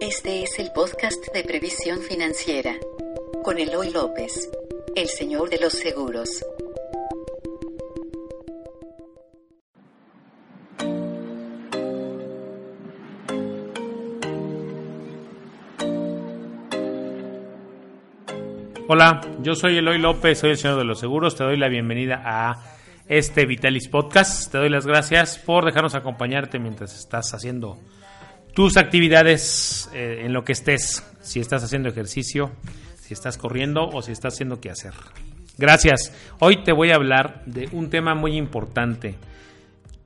Este es el podcast de previsión financiera con Eloy López, el señor de los seguros. Hola, yo soy Eloy López, soy el señor de los seguros. Te doy la bienvenida a este Vitalis Podcast. Te doy las gracias por dejarnos acompañarte mientras estás haciendo tus actividades eh, en lo que estés, si estás haciendo ejercicio, si estás corriendo o si estás haciendo qué hacer. Gracias. Hoy te voy a hablar de un tema muy importante.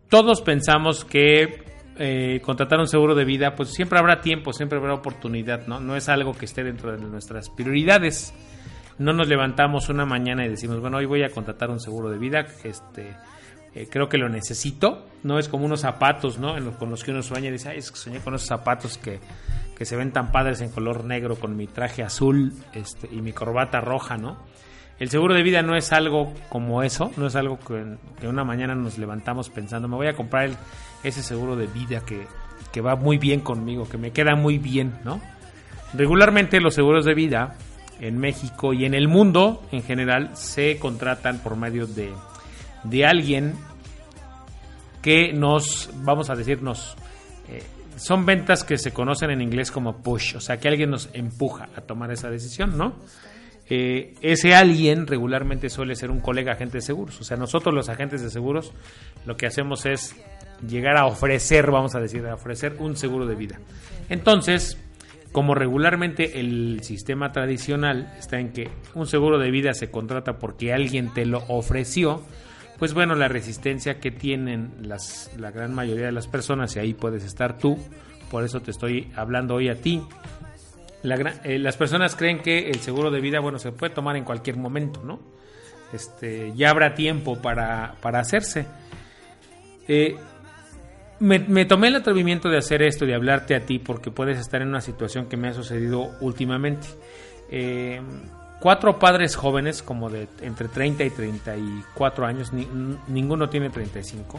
Todos pensamos que eh, contratar un seguro de vida, pues siempre habrá tiempo, siempre habrá oportunidad, ¿no? No es algo que esté dentro de nuestras prioridades. No nos levantamos una mañana y decimos, bueno, hoy voy a contratar un seguro de vida, este, eh, creo que lo necesito. No es como unos zapatos, ¿no? con los que uno sueña y dice, ay, es que soñé con esos zapatos que, se ven tan padres en color negro con mi traje azul este, y mi corbata roja, ¿no? El seguro de vida no es algo como eso, no es algo que, una mañana nos levantamos pensando, me voy a comprar ese seguro de vida que, que va muy bien conmigo, que me queda muy bien, ¿no? Regularmente los seguros de vida en México y en el mundo en general se contratan por medio de de alguien que nos, vamos a decirnos, eh, son ventas que se conocen en inglés como push, o sea, que alguien nos empuja a tomar esa decisión, ¿no? Eh, ese alguien regularmente suele ser un colega agente de seguros, o sea, nosotros los agentes de seguros lo que hacemos es llegar a ofrecer, vamos a decir, a ofrecer un seguro de vida. Entonces, como regularmente el sistema tradicional está en que un seguro de vida se contrata porque alguien te lo ofreció, pues bueno, la resistencia que tienen las, la gran mayoría de las personas, y ahí puedes estar tú, por eso te estoy hablando hoy a ti. Eh, las personas creen que el seguro de vida, bueno, se puede tomar en cualquier momento, ¿no? Este, ya habrá tiempo para, hacerse. Eh, me, tomé el atrevimiento de hacer esto, de hablarte a ti, porque puedes estar en una situación que me ha sucedido últimamente. Eh, cuatro padres jóvenes, como de entre 30 y 34 años, ninguno tiene 35,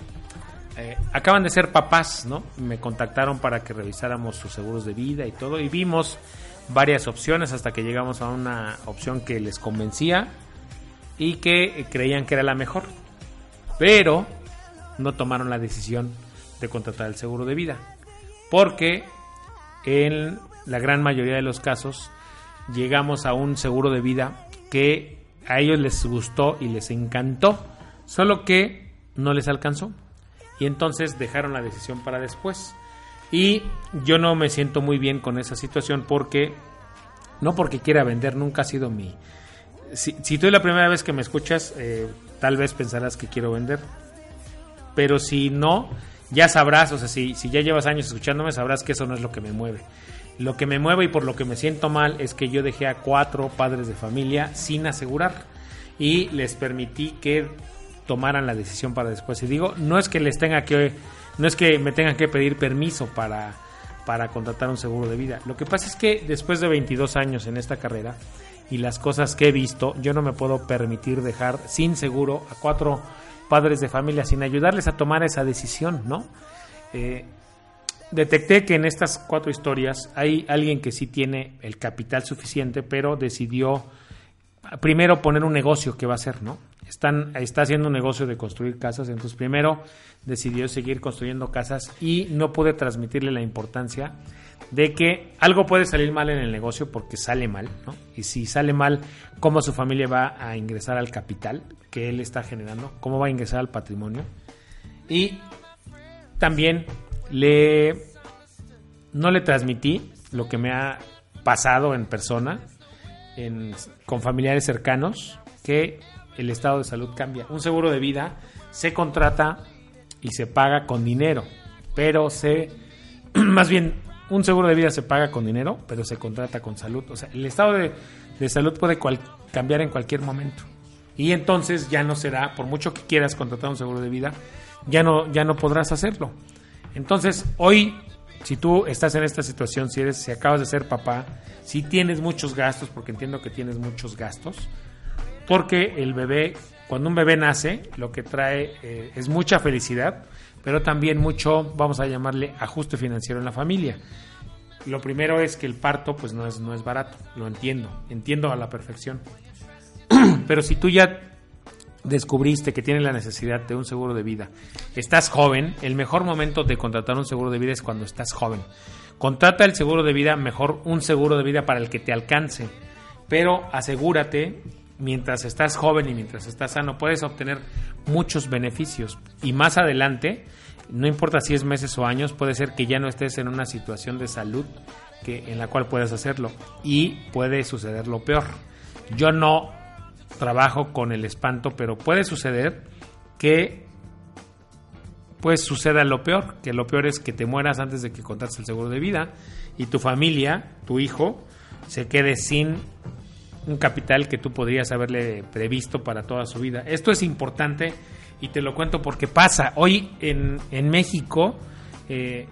eh, acaban de ser papás, ¿no? Me contactaron para que revisáramos sus seguros de vida y todo, y vimos varias opciones hasta que llegamos a una opción que les convencía y que creían que era la mejor. Pero no tomaron la decisión de contratar el seguro de vida, porque en la gran mayoría de los casos llegamos a un seguro de vida que a ellos les gustó y les encantó, solo que no les alcanzó. Y entonces dejaron la decisión para después. Y yo no me siento muy bien con esa situación porque, no porque quiera vender, nunca ha sido mi... Si, si tú es la primera vez que me escuchas, eh, tal vez pensarás que quiero vender. Pero si no, ya sabrás, o sea, si, si ya llevas años escuchándome, sabrás que eso no es lo que me mueve. Lo que me mueve y por lo que me siento mal es que yo dejé a cuatro padres de familia sin asegurar y les permití que tomaran la decisión para después. Y digo, no es que les tenga que, no es que me tengan que pedir permiso para, para contratar un seguro de vida. Lo que pasa es que después de 22 años en esta carrera y las cosas que he visto, yo no me puedo permitir dejar sin seguro a cuatro padres de familia sin ayudarles a tomar esa decisión, ¿no? Eh, detecté que en estas cuatro historias hay alguien que sí tiene el capital suficiente, pero decidió primero poner un negocio que va a hacer, ¿no? Están, está haciendo un negocio de construir casas, entonces primero decidió seguir construyendo casas y no pude transmitirle la importancia de que algo puede salir mal en el negocio porque sale mal, ¿no? Y si sale mal, ¿cómo su familia va a ingresar al capital que él está generando? ¿Cómo va a ingresar al patrimonio? Y también le no le transmití lo que me ha pasado en persona con familiares cercanos que el estado de salud cambia. Un seguro de vida se contrata y se paga con dinero, pero se más bien un seguro de vida se paga con dinero, pero se contrata con salud. O sea, el estado de, salud puede cambiar en cualquier momento. Y entonces ya no será, por mucho que quieras contratar un seguro de vida, ya no, ya no podrás hacerlo. Entonces, hoy, si tú estás en esta situación, si eres, si acabas de ser papá, si tienes muchos gastos, porque entiendo que tienes muchos gastos, porque el bebé, cuando un bebé nace, lo que trae eh, es mucha felicidad, pero también mucho, vamos a llamarle, ajuste financiero en la familia. lo primero es que el parto pues no es, no es barato, lo entiendo, entiendo a la perfección. Pero si tú ya descubriste que tienes la necesidad de un seguro de vida, estás joven, el mejor momento de contratar un seguro de vida es cuando estás joven. Contrata el seguro de vida, mejor un seguro de vida para el que te alcance, pero asegúrate mientras estás joven y mientras estás sano puedes obtener muchos beneficios y más adelante no importa si es meses o años, puede ser que ya no estés en una situación de salud que, en la cual puedas hacerlo y puede suceder lo peor. Yo no trabajo con el espanto, pero puede suceder que pues suceda lo peor, que lo peor es que te mueras antes de que contaste el seguro de vida y tu familia, tu hijo, se quede sin un capital que tú podrías haberle previsto para toda su vida. Esto es importante y te lo cuento porque pasa. Hoy en, en México eh,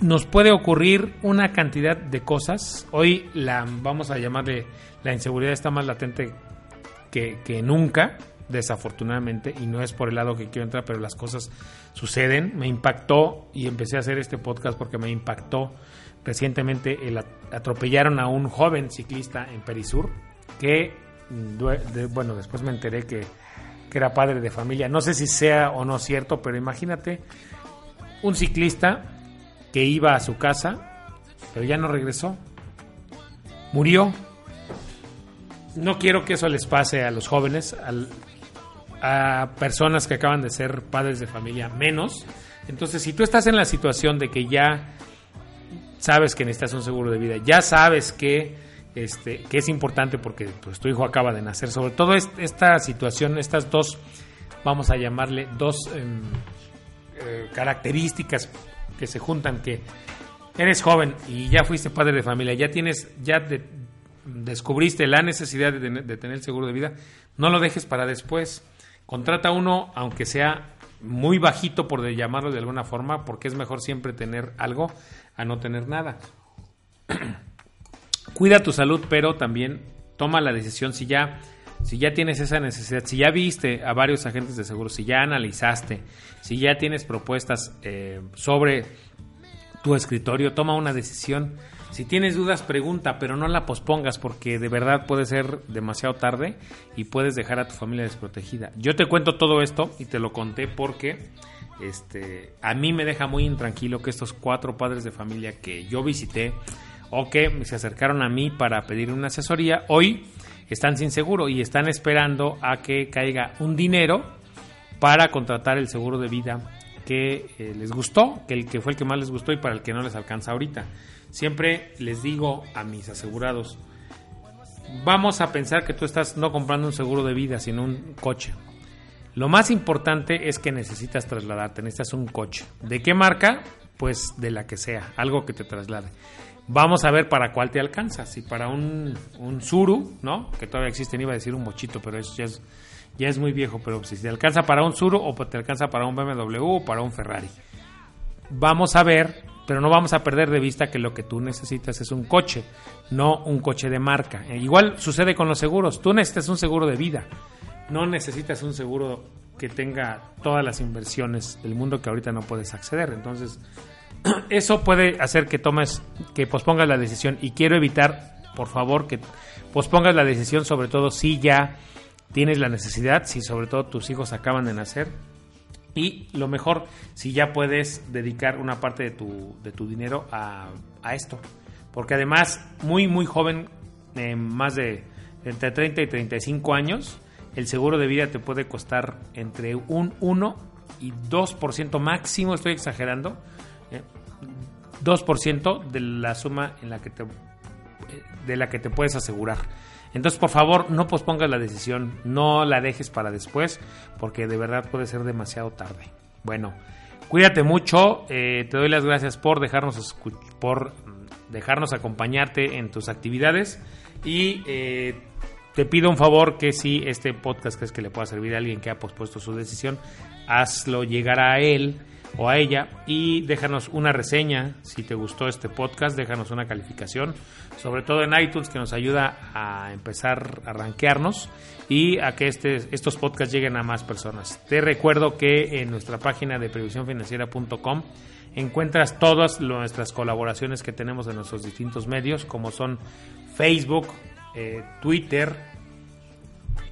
nos puede ocurrir una cantidad de cosas. Hoy la, vamos a llamarle, la inseguridad está más latente que, nunca, desafortunadamente, y no es por el lado que quiero entrar, pero las cosas suceden. Me impactó y empecé a hacer este podcast porque me impactó recientemente el atropellaron a un joven ciclista en Perisur que bueno después me enteré que que era padre de familia. No sé si sea o no cierto, pero imagínate un ciclista que iba a su casa, pero ya no regresó. Murió. No quiero que eso les pase a los jóvenes, a personas que acaban de ser padres de familia, menos. Entonces, si tú estás en la situación de que ya sabes que necesitas un seguro de vida, ya sabes que este, que es importante porque pues, tu hijo acaba de nacer. Sobre todo esta situación, estas dos, vamos a llamarle dos em, eh, características que se juntan, que eres joven y ya fuiste padre de familia, ya tienes, ya descubriste la necesidad de, de tener seguro de vida, no lo dejes para después. Contrata uno, aunque sea muy bajito, por llamarlo de alguna forma, porque es mejor siempre tener algo a no tener nada. cuida tu salud, pero también toma la decisión si ya, si ya tienes esa necesidad, si ya viste a varios agentes de seguro, si ya analizaste, si ya tienes propuestas eh, sobre tu escritorio, toma una decisión. Si tienes dudas, pregunta, pero no la pospongas porque de verdad puede ser demasiado tarde y puedes dejar a tu familia desprotegida. Yo te cuento todo esto y te lo conté porque este, a mí me deja muy intranquilo que estos cuatro padres de familia que yo visité o que se acercaron a mí para pedir una asesoría, hoy están sin seguro y están esperando a que caiga un dinero para contratar el seguro de vida que eh, les gustó, que el que fue el que más les gustó y para el que no les alcanza ahorita. Siempre les digo a mis asegurados, vamos a pensar que tú estás no comprando un seguro de vida, sino un coche. Lo más importante es que necesitas trasladarte, necesitas un coche. ¿De qué marca? Pues de la que sea, algo que te traslade. Vamos a ver para cuál te alcanza. Si para un, un ¿no? Que todavía existen, iba a decir un mochito, pero eso ya es, ya es muy viejo. Pero si te alcanza para un Suru o te alcanza para un BMW o para un Ferrari. Vamos a ver, pero no vamos a perder de vista que lo que tú necesitas es un coche, no un coche de marca. E igual sucede con los seguros. Tú necesitas un seguro de vida. No necesitas un seguro que tenga todas las inversiones del mundo que ahorita no puedes acceder. Entonces, eso puede hacer que tomes, que pospongas la decisión y quiero evitar, por favor, que pospongas la decisión, sobre todo si ya tienes la necesidad, si sobre todo tus hijos acaban de nacer y lo mejor, si ya puedes dedicar una parte de tu, de tu dinero a, esto. Porque además, muy, muy joven, eh, más de entre 30 y 35 años, el seguro de vida te puede costar entre un 1 y 2% máximo, estoy exagerando, 2% de la suma en la que te, de la que te puedes asegurar. Entonces, por favor, no pospongas la decisión, no la dejes para después, porque de verdad puede ser demasiado tarde. Bueno, cuídate mucho, eh, te doy las gracias por dejarnos, por dejarnos acompañarte en tus actividades y eh, te pido un favor que si este podcast crees que le pueda servir a alguien que ha pospuesto su decisión, hazlo llegar a él o a ella y déjanos una reseña si te gustó este podcast, déjanos una calificación, sobre todo en iTunes que nos ayuda a empezar a rankearnos y a que este, estos podcasts lleguen a más personas. Te recuerdo que en nuestra página de previsiónfinanciera.com encuentras todas nuestras colaboraciones que tenemos en nuestros distintos medios, como son Facebook, eh, Twitter,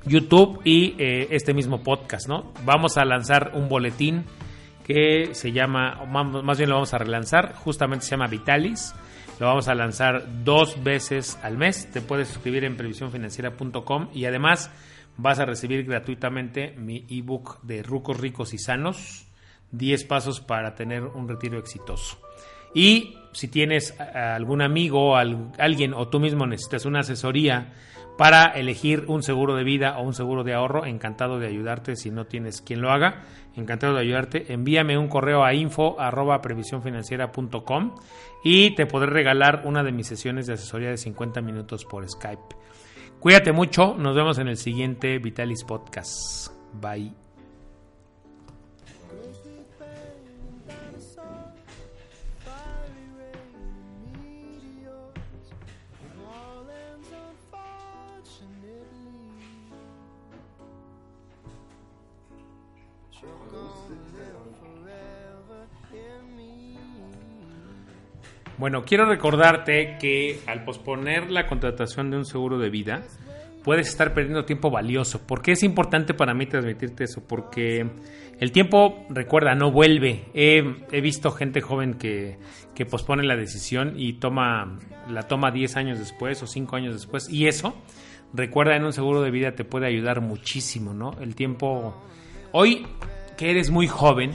YouTube y eh, este mismo podcast, ¿no? Vamos a lanzar un boletín que se llama, más bien lo vamos a relanzar, justamente se llama Vitalis. Lo vamos a lanzar dos veces al mes. Te puedes suscribir en previsiónfinanciera.com y además vas a recibir gratuitamente mi ebook de Rucos Ricos y Sanos, 10 pasos para tener un retiro exitoso. Y si tienes algún amigo, alguien o tú mismo necesitas una asesoría para elegir un seguro de vida o un seguro de ahorro, encantado de ayudarte si no tienes quien lo haga, encantado de ayudarte. Envíame un correo a info y te podré regalar una de mis sesiones de asesoría de 50 minutos por Skype. Cuídate mucho, nos vemos en el siguiente Vitalis Podcast. Bye. Bueno, quiero recordarte que al posponer la contratación de un seguro de vida, puedes estar perdiendo tiempo valioso. ¿Por qué es importante para mí transmitirte eso? Porque el tiempo, recuerda, no vuelve. He, visto gente joven que, que, pospone la decisión y toma, la toma 10 años después o 5 años después. Y eso, recuerda, en un seguro de vida te puede ayudar muchísimo, ¿no? El tiempo... Hoy que eres muy joven,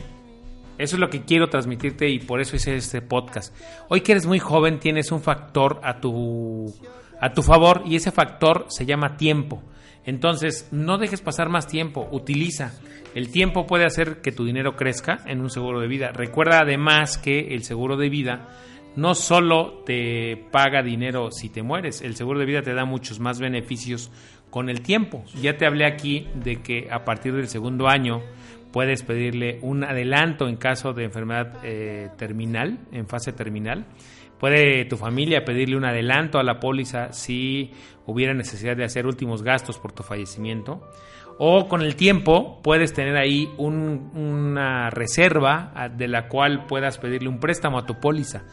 eso es lo que quiero transmitirte y por eso hice este podcast. Hoy que eres muy joven tienes un factor a tu, a tu favor y ese factor se llama tiempo. Entonces, no dejes pasar más tiempo, utiliza. El tiempo puede hacer que tu dinero crezca en un seguro de vida. Recuerda además que el seguro de vida no solo te paga dinero si te mueres, el seguro de vida te da muchos más beneficios con el tiempo. Ya te hablé aquí de que a partir del segundo año puedes pedirle un adelanto en caso de enfermedad eh, terminal, en fase terminal. Puede tu familia pedirle un adelanto a la póliza si hubiera necesidad de hacer últimos gastos por tu fallecimiento. O con el tiempo puedes tener ahí una reserva de la cual puedas pedirle un préstamo a tu póliza.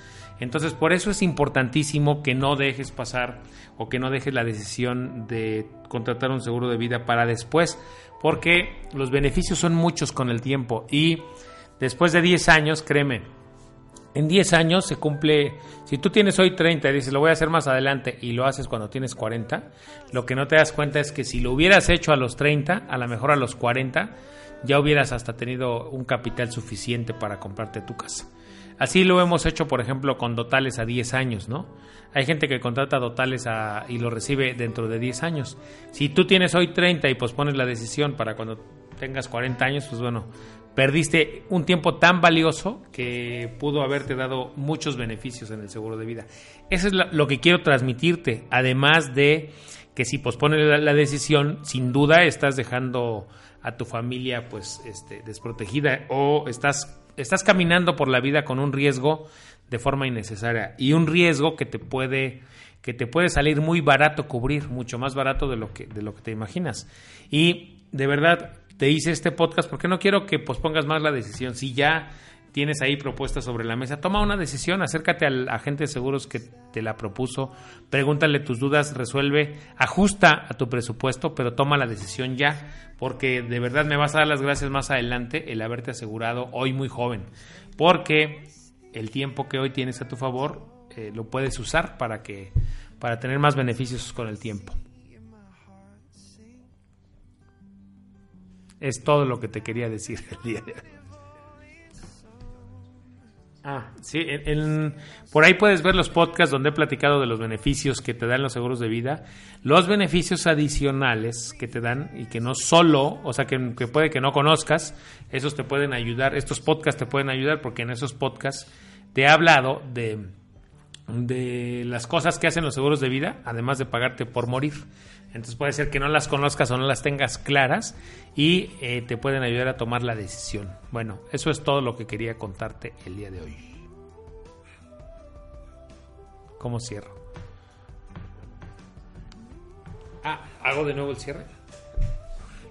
Entonces por eso es importantísimo que no dejes pasar o que no dejes la decisión de contratar un seguro de vida para después, porque los beneficios son muchos con el tiempo y después de 10 años, créeme, en 10 años se cumple, si tú tienes hoy 30 y dices lo voy a hacer más adelante y lo haces cuando tienes 40, lo que no te das cuenta es que si lo hubieras hecho a los 30, a lo mejor a los 40, ya hubieras hasta tenido un capital suficiente para comprarte tu casa. Así lo hemos hecho, por ejemplo, con dotales a 10 años, ¿no? Hay gente que contrata dotales y lo recibe dentro de 10 años. Si tú tienes hoy 30 y pospones la decisión para cuando tengas 40 años, pues bueno, perdiste un tiempo tan valioso que pudo haberte dado muchos beneficios en el seguro de vida. Eso es lo que quiero transmitirte, además de que si pospones la, decisión, sin duda estás dejando a tu familia pues este, desprotegida o estás estás caminando por la vida con un riesgo de forma innecesaria y un riesgo que te puede que te puede salir muy barato cubrir, mucho más barato de lo que de lo que te imaginas. Y de verdad te hice este podcast porque no quiero que pospongas más la decisión. Si ya tienes ahí propuestas sobre la mesa, toma una decisión, acércate al agente de seguros que te la propuso, pregúntale tus dudas, resuelve, ajusta a tu presupuesto, pero toma la decisión ya, porque de verdad me vas a dar las gracias más adelante el haberte asegurado hoy muy joven, porque el tiempo que hoy tienes a tu favor eh, lo puedes usar para que para tener más beneficios con el tiempo. Es todo lo que te quería decir el día de hoy. Ah, sí, por ahí puedes ver los podcasts donde he platicado de los beneficios que te dan los seguros de vida, los beneficios adicionales que te dan y que no solo, o sea, que, puede que no conozcas, esos te pueden ayudar, estos podcasts te pueden ayudar porque en esos podcasts te he hablado de, de las cosas que hacen los seguros de vida, además de pagarte por morir. Entonces puede ser que no las conozcas o no las tengas claras y eh, te pueden ayudar a tomar la decisión. Bueno, eso es todo lo que quería contarte el día de hoy. ¿Cómo cierro? Ah, hago de nuevo el cierre.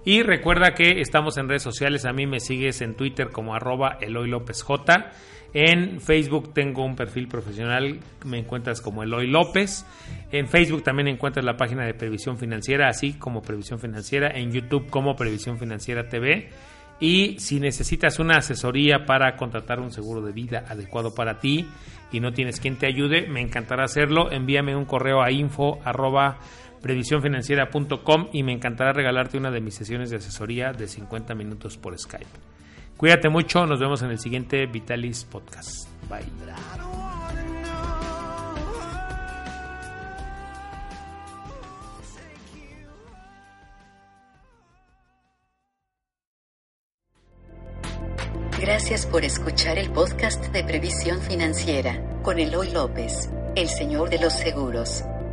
Y recuerda que estamos en redes sociales. A mí me sigues en Twitter como arroba Eloy López J. En Facebook tengo un perfil profesional, me encuentras como Eloy López. En Facebook también encuentras la página de Previsión Financiera, así como Previsión Financiera. En YouTube como Previsión Financiera TV. Y si necesitas una asesoría para contratar un seguro de vida adecuado para ti y no tienes quien te ayude, me encantará hacerlo. Envíame un correo a info previsiónfinanciera.com y me encantará regalarte una de mis sesiones de asesoría de 50 minutos por Skype. Cuídate mucho, nos vemos en el siguiente Vitalis Podcast. Bye. Gracias por escuchar el podcast de Previsión Financiera con Eloy López, el señor de los seguros.